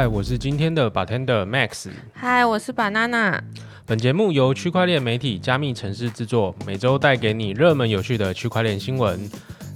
嗨，我是今天的 bartender Max。嗨，我是 banana。本节目由区块链媒体加密城市制作，每周带给你热门有趣的区块链新闻。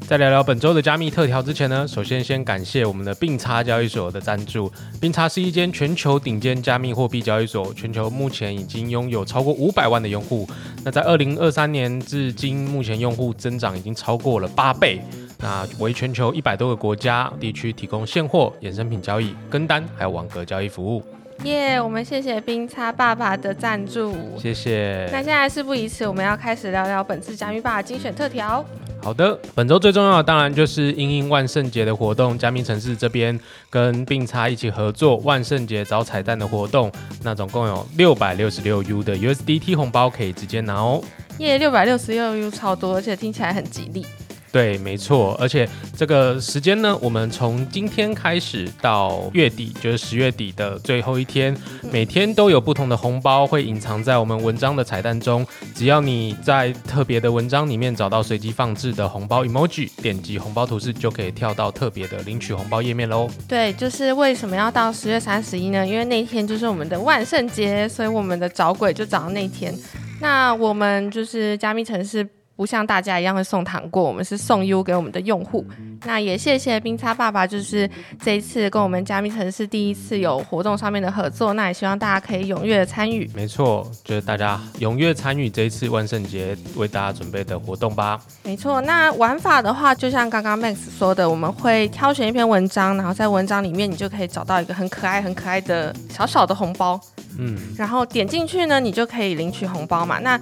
在聊聊本周的加密特调之前呢，首先先感谢我们的并差交易所的赞助。并差是一间全球顶尖加密货币交易所，全球目前已经拥有超过五百万的用户。那在二零二三年至今，目前用户增长已经超过了八倍。那为全球一百多个国家地区提供现货、衍生品交易、跟单还有网格交易服务。耶，我们谢谢冰叉爸爸的赞助，谢谢。那现在事不宜迟，我们要开始聊聊本次加密爸精选特调。好的，本周最重要的当然就是英英万圣节的活动，加密城市这边跟并差一起合作万圣节找彩蛋的活动，那总共有六百六十六 U 的 USDT 红包可以直接拿哦。耶，六百六十六 U 超多，而且听起来很吉利。对，没错，而且这个时间呢，我们从今天开始到月底，就是十月底的最后一天，每天都有不同的红包会隐藏在我们文章的彩蛋中。只要你在特别的文章里面找到随机放置的红包 emoji，点击红包图示就可以跳到特别的领取红包页面喽。对，就是为什么要到十月三十一呢？因为那天就是我们的万圣节，所以我们的找鬼就找到那天。那我们就是加密城市。不像大家一样会送糖果，我们是送 U 给我们的用户。那也谢谢冰叉爸爸，就是这一次跟我们加密城市第一次有活动上面的合作。那也希望大家可以踊跃的参与。没错，就是大家踊跃参与这一次万圣节为大家准备的活动吧。没错，那玩法的话，就像刚刚 Max 说的，我们会挑选一篇文章，然后在文章里面你就可以找到一个很可爱、很可爱的小小的红包。嗯，然后点进去呢，你就可以领取红包嘛。那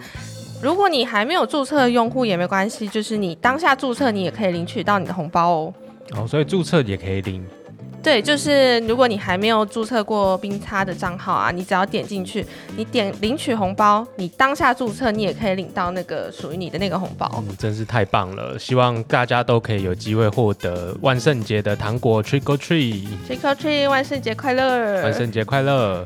如果你还没有注册用户也没关系，就是你当下注册，你也可以领取到你的红包哦。哦，所以注册也可以领。对，就是如果你还没有注册过冰叉的账号啊，你只要点进去，你点领取红包，你当下注册，你也可以领到那个属于你的那个红包。嗯，真是太棒了！希望大家都可以有机会获得万圣节的糖果，Trick or Treat！Trick or Treat！万圣节快乐！万圣节快乐！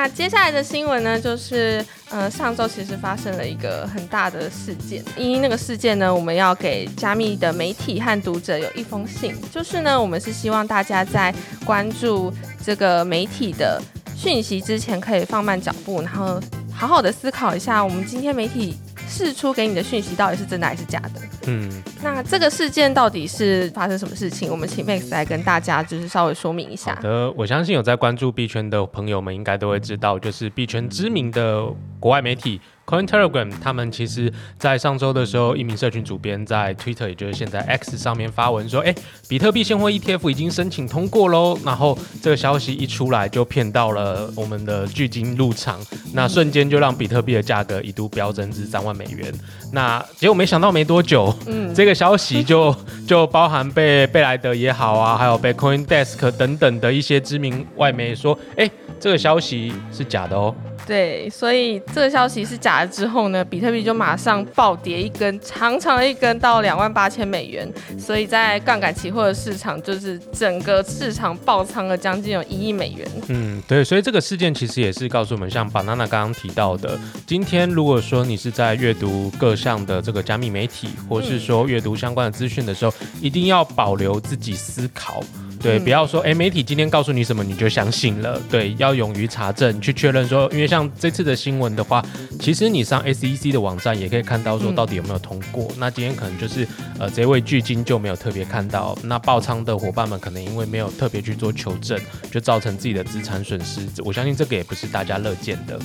那接下来的新闻呢，就是呃上周其实发生了一个很大的事件。因那个事件呢，我们要给加密的媒体和读者有一封信，就是呢，我们是希望大家在关注这个媒体的讯息之前，可以放慢脚步，然后好好的思考一下，我们今天媒体。释出给你的讯息到底是真的还是假的？嗯，那这个事件到底是发生什么事情？我们请 Max 来跟大家就是稍微说明一下。好的，我相信有在关注币圈的朋友们应该都会知道，就是币圈知名的国外媒体。Coin Telegram，他们其实在上周的时候，一名社群主编在 Twitter，也就是现在 X 上面发文说：“哎，比特币现货 ETF 已经申请通过喽。”然后这个消息一出来，就骗到了我们的巨金入场，那瞬间就让比特币的价格一度飙升至三万美元。那结果没想到没多久，这个消息就 就包含被贝莱德也好啊，还有被 Coin Desk 等等的一些知名外媒说：“哎，这个消息是假的哦。”对，所以这个消息是假的之后呢，比特币就马上暴跌一根，长长的一根到两万八千美元。所以在杠杆期货的市场，就是整个市场爆仓了将近有一亿美元。嗯，对，所以这个事件其实也是告诉我们，像 banana 刚刚提到的，今天如果说你是在阅读各项的这个加密媒体，或是说阅读相关的资讯的时候，一定要保留自己思考。对，不要说哎，媒体今天告诉你什么你就相信了。对，要勇于查证，去确认说，因为像这次的新闻的话，其实你上 SEC 的网站也可以看到说到底有没有通过。那今天可能就是呃，这位巨金就没有特别看到，那爆仓的伙伴们可能因为没有特别去做求证，就造成自己的资产损失。我相信这个也不是大家乐见的。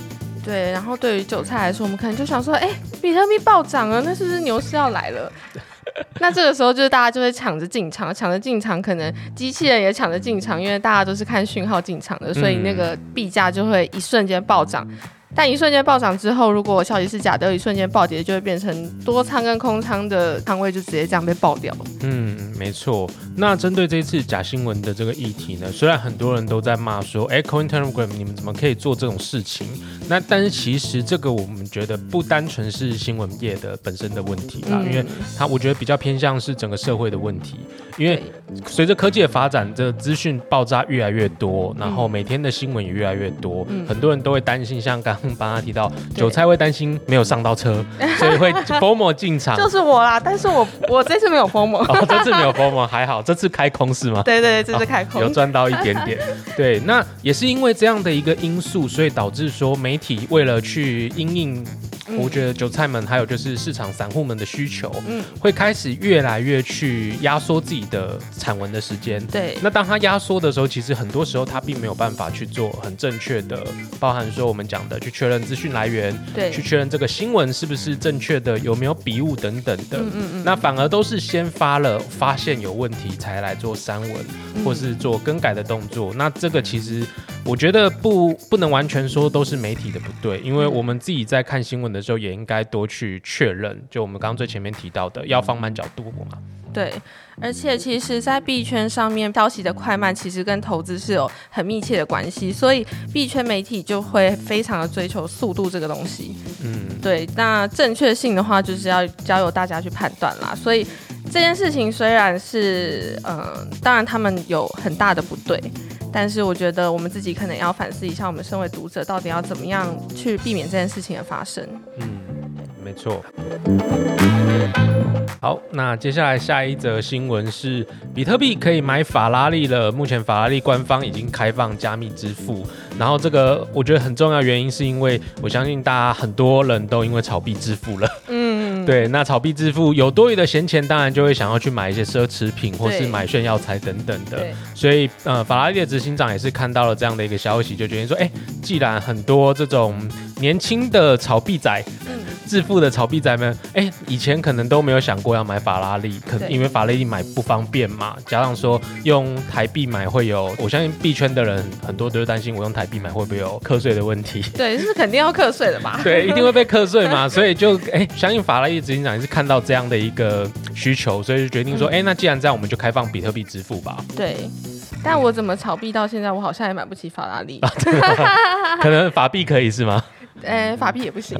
对，然后对于韭菜来说，我们可能就想说，哎，比特币暴涨了，那是不是牛市要来了？那这个时候就是大家就会抢着进场，抢着进场，可能机器人也抢着进场，因为大家都是看讯号进场的，所以那个币价就会一瞬间暴涨。但一瞬间暴涨之后，如果消息是假的，一瞬间暴跌，就会变成多仓跟空仓的仓位就直接这样被爆掉。嗯，没错。那针对这次假新闻的这个议题呢，虽然很多人都在骂说，哎，Coin Telegram 你们怎么可以做这种事情？那但是其实这个我们觉得不单纯是新闻业的本身的问题啦，因为它我觉得比较偏向是整个社会的问题。因为随着科技的发展，这资讯爆炸越来越多，然后每天的新闻也越来越多，很多人都会担心，像刚帮他提到，韭菜会担心没有上到车，所以会 FOMO 进场。就是我啦，但是我我这次没有 FOMO，这次没有 FOMO 还好，这次开空是吗？对对对，这次开空有赚到一点点。对，那也是因为这样的一个因素，所以导致说媒体为了去因应。我觉得韭菜们还有就是市场散户们的需求，嗯，会开始越来越去压缩自己的产文的时间。对，那当他压缩的时候，其实很多时候他并没有办法去做很正确的，包含说我们讲的去确认资讯来源，对，去确认这个新闻是不是正确的，有没有笔误等等的。嗯嗯嗯。那反而都是先发了发现有问题才来做删文，或是做更改的动作。那这个其实我觉得不不能完全说都是媒体的不对，因为我们自己在看新闻的。时候也应该多去确认，就我们刚刚最前面提到的，要放慢角度嘛。对，而且其实，在币圈上面，消息的快慢其实跟投资是有很密切的关系，所以币圈媒体就会非常的追求速度这个东西。嗯，对。那正确性的话，就是要交由大家去判断啦。所以这件事情虽然是，嗯，当然他们有很大的不对。但是我觉得我们自己可能要反思一下，我们身为读者到底要怎么样去避免这件事情的发生。嗯，没错。好，那接下来下一则新闻是比特币可以买法拉利了。目前法拉利官方已经开放加密支付，然后这个我觉得很重要原因是因为我相信大家很多人都因为炒币致富了。嗯，对，那炒币致富有多余的闲钱，当然就会想要去买一些奢侈品或是买炫耀财等等的。所以呃，法拉利的执行长也是看到了这样的一个消息，就决定说，哎，既然很多这种年轻的炒币仔。致富的炒币仔们，哎，以前可能都没有想过要买法拉利，可能因为法拉利买不方便嘛，加上说用台币买会有，我相信币圈的人很多都是担心我用台币买会不会有课税的问题。对，是肯定要课税的嘛？对，一定会被 课税嘛，所以就哎，相信法拉利执行长也是看到这样的一个需求，所以就决定说，哎，那既然这样，我们就开放比特币支付吧。对，但我怎么炒币到现在，我好像也买不起法拉利。可能法币可以是吗？呃，法币也不行，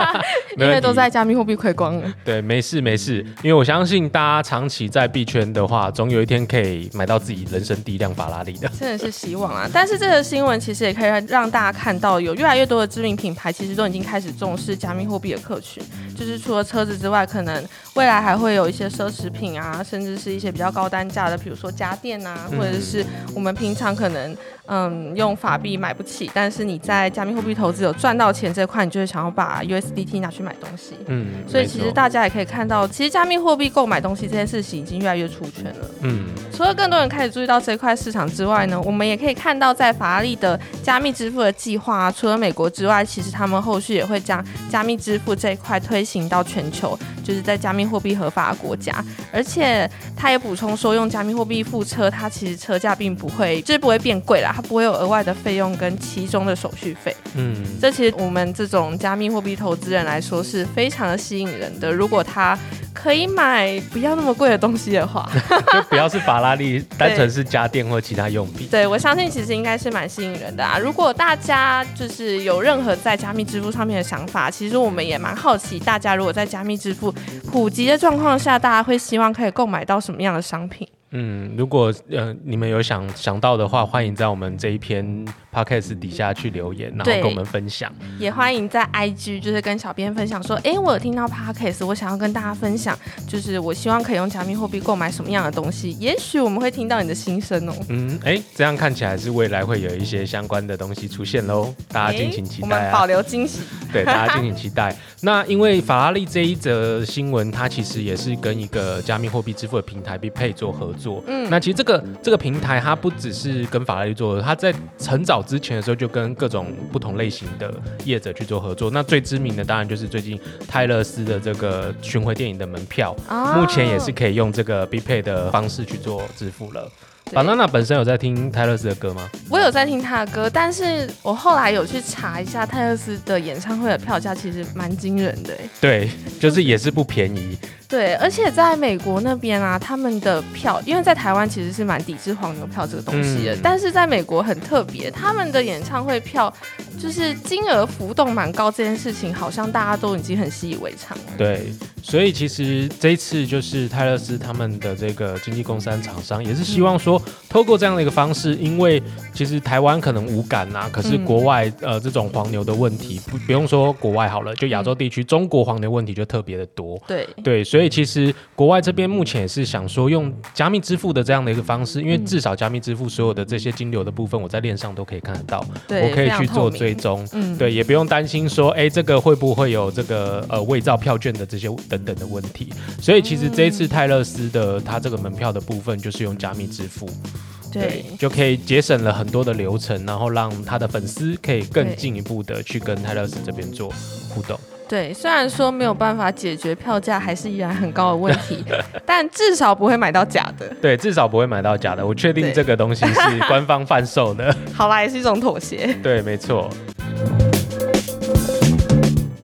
因为都在加密货币亏光了。对，没事没事，因为我相信大家长期在币圈的话，总有一天可以买到自己人生第一辆法拉利的。真的是希望啊！但是这个新闻其实也可以让大家看到，有越来越多的知名品牌其实都已经开始重视加密货币的客群。就是除了车子之外，可能未来还会有一些奢侈品啊，甚至是一些比较高单价的，比如说家电啊，或者是我们平常可能嗯用法币买不起，但是你在加密货币投资有赚到钱这块，你就会想要把 USDT 拿去买东西。嗯，所以其实大家也可以看到，其实加密货币购买东西这件事情已经越来越出圈了。嗯，除了更多人开始注意到这块市场之外呢，我们也可以看到在法拉利的加密支付的计划，除了美国之外，其实他们后续也会将加密支付这一块推。行到全球，就是在加密货币合法的国家，而且他也补充说，用加密货币付车，它其实车价并不会，就是不会变贵啦，它不会有额外的费用跟其中的手续费。嗯，这其实我们这种加密货币投资人来说是非常的吸引人的。如果他可以买不要那么贵的东西的话，就不要是法拉利，单纯是家电或其他用品。对，我相信其实应该是蛮吸引人的啊。如果大家就是有任何在加密支付上面的想法，其实我们也蛮好奇，大家如果在加密支付普及的状况下，大家会希望可以购买到什么样的商品？嗯，如果呃你们有想想到的话，欢迎在我们这一篇 podcast 底下去留言，然后跟我们分享。也欢迎在 IG 就是跟小编分享说，哎，我有听到 podcast，我想要跟大家分享，就是我希望可以用加密货币购买什么样的东西，也许我们会听到你的心声哦。嗯，哎，这样看起来是未来会有一些相关的东西出现喽，大家敬请期待。我们保留惊喜，对，大家敬请期待。那因为法拉利这一则新闻，它其实也是跟一个加密货币支付的平台 BPay 做合作。做，嗯，那其实这个这个平台它不只是跟法拉利做，它在很早之前的时候就跟各种不同类型的业者去做合作。那最知名的当然就是最近泰勒斯的这个巡回电影的门票，目前也是可以用这个 B Pay 的方式去做支付了。巴娜娜本身有在听泰勒斯的歌吗？我有在听他的歌，但是我后来有去查一下泰勒斯的演唱会的票价，其实蛮惊人的。对，就是也是不便宜。对，而且在美国那边啊，他们的票，因为在台湾其实是蛮抵制黄牛票这个东西的，但是在美国很特别，他们的演唱会票就是金额浮动蛮高，这件事情好像大家都已经很习以为常了。对，所以其实这一次就是泰勒斯他们的这个经纪公司厂商也是希望说。说，透过这样的一个方式，因为其实台湾可能无感呐，可是国外呃这种黄牛的问题，不不用说国外好了，就亚洲地区，中国黄牛问题就特别的多。对对，所以其实国外这边目前也是想说用加密支付的这样的一个方式，因为至少加密支付所有的这些金流的部分，我在链上都可以看得到，我可以去做追踪。嗯，对，也不用担心说，哎，这个会不会有这个呃伪造票券的这些等等的问题。所以其实这一次泰勒斯的他这个门票的部分，就是用加密支付，对就可以节省了很多的流程，然后让他的粉丝可以更进一步的去跟泰勒斯这边做互动。对，虽然说没有办法解决票价还是依然很高的问题，但至少不会买到假的。对，至少不会买到假的。我确定这个东西是官方贩售的。好啦，也是一种妥协。对，没错。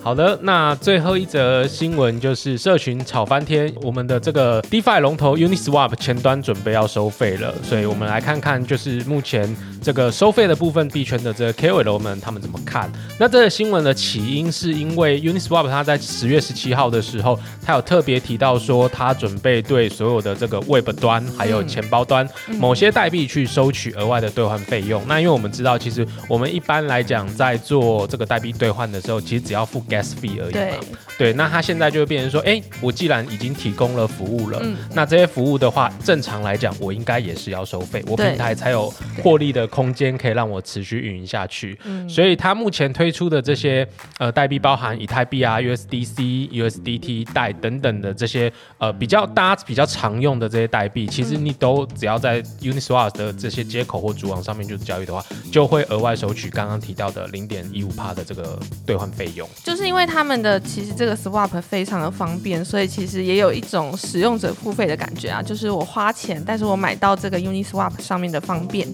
好的，那最后一则新闻就是社群炒翻天，我们的这个 DeFi 龙头 Uniswap 前端准备要收费了，所以我们来看看就是目前这个收费的部分，币圈的这个 KOL 们他们怎么看？那这个新闻的起因是因为 Uniswap 它在十月十七号的时候，它有特别提到说，它准备对所有的这个 Web 端还有嗯钱包端、某些代币去收取额外的兑换费用。那因为我们知道，其实我们一般来讲在做这个代币兑换的时候，其实只要付 gas fee 而已嘛。，对，那它现在就会变成说，哎，我既然已经提供了服务了，嗯那这些服务的话，正常来讲，我应该也是要收费，我平台才有获利的空间，可以让我持续运营下去。嗯所以它目前推出的这些呃代币，包含以太币啊、USDC、USDT 代等等的这些呃比较大家比较常用的这些代币，其实你都只要在 Uniswap 的这些接口或主网上面就是交易的话，就会额外收取刚刚提到的零点一五帕的这个兑换费用。就是因为他们的其实这个 swap 非常的方便，所以其实也有一种使用者付费的感觉啊，就是我花钱，但是我买到这个 Uniswap 上面的方便。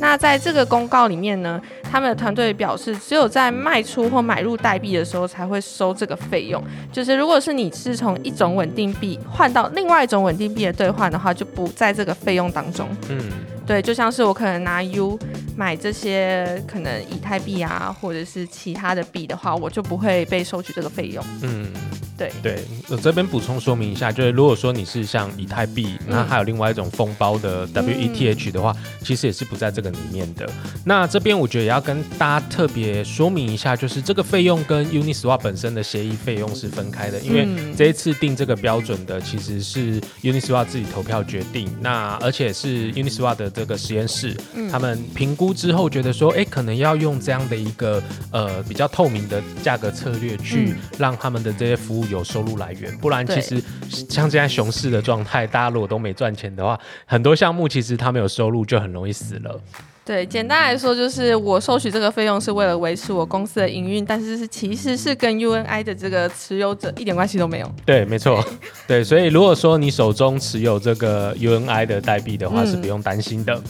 那在这个公告里面呢，他们的团队表示，只有在卖出或买入代币的时候才会收这个费用。就是如果是你是从一种稳定币换到另外一种稳定币的兑换的话，就不在这个费用当中。嗯，对，就像是我可能拿 U 买这些可能以太币啊，或者是其他的币的话，我就不会被收取这个费用。嗯，对对，我这边补充说明一下，就是如果说你是像以太币，嗯那还有另外一种封包的 WETH 的话，其实也是不在这个里面的。那这边我觉得也要跟大家特别说明一下，就是这个费用跟 Uniswap 本身的协议费用是分开的，因为嗯这一次定这个标准的其实是 Uniswap 自己投票决定，那而且是 Uniswap 的这个实验室，嗯。他们评估之后觉得说，哎，可能要用这样的一个呃比较透明的价格策略去嗯。让他们的这些服务有收入来源，不然其实像现在熊市的状态，大家如果都没赚钱的话，很多项目其实它没有收入就很容易死了。对，简单来说就是我收取这个费用是为了维持我公司的营运，但是是其实是跟 UNI 的这个持有者一点关系都没有。对，没错，对，所以如果说你手中持有这个 UNI 的代币的话，嗯是不用担心的。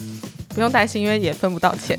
不用担心，因为也分不到钱。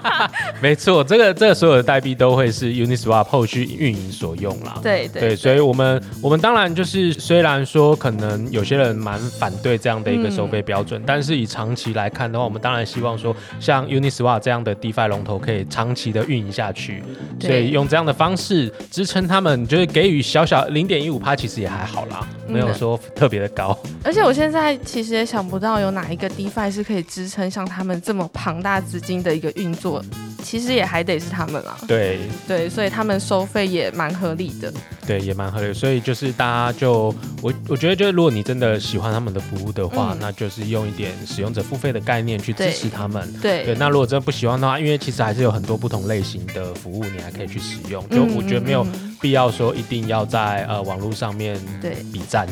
没错，这个这个所有的代币都会是 Uniswap 后续运营所用啦。对对对，所以我们我们当然就是，虽然说可能有些人蛮反对这样的一个收费标准，但是以长期来看的话，我们当然希望说，像 Uniswap 这样的 DeFi 龙头可以长期的运营下去，对所以用这样的方式支撑他们，就是给予小小零点一五趴，其实也还好啦，嗯没有说特别的高。而且我现在其实也想不到有哪一个 DeFi 是可以支撑像他们这么庞大资金的一个运作，其实也还得是他们啊。对对，所以他们收费也蛮合理的。对，也蛮合理。所以就是大家就我我觉得，就是如果你真的喜欢他们的服务的话，嗯那就是用一点使用者付费的概念去支持他们。对对，那如果真的不喜欢的话，因为其实还是有很多不同类型的服务，你还可以去使用。就嗯我觉得没有必要说一定要在呃网络上面对比战，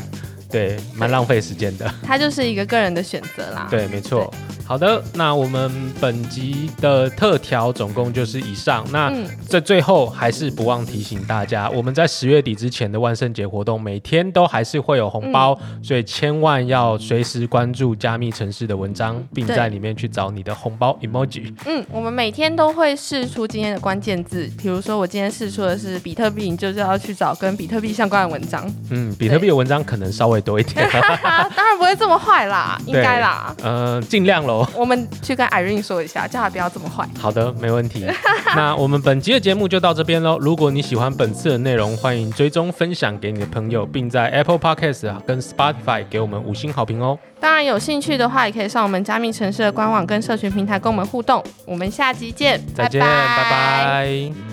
对，蛮浪费时间的。它就是一个个人的选择啦。对，没错。好的，那我们本集的特调总共就是以上。那嗯，在最后还是不忘提醒大家，我们在十月底之前的万圣节活动，每天都还是会有红包，嗯所以千万要随时关注加密城市的文章，并在里面去找你的红包 emoji。嗯，我们每天都会试出今天的关键字，比如说我今天试出的是比特币，你就是要去找跟比特币相关的文章。嗯，比特币的文章可能稍微微多一点。当然不会这么坏啦，应该啦。呃，尽量喽。我们去跟 Irene 说一下，叫他不要这么坏。好的，没问题。那我们本期的节目就到这边喽。如果你喜欢本次的内容，欢迎追踪分享给你的朋友，并在 Apple Podcast 跟 Spotify 给我们五星好评哦。当然有兴趣的话，也可以上我们加密城市的官网跟社群平台跟我们互动。我们下集见，再见，拜拜。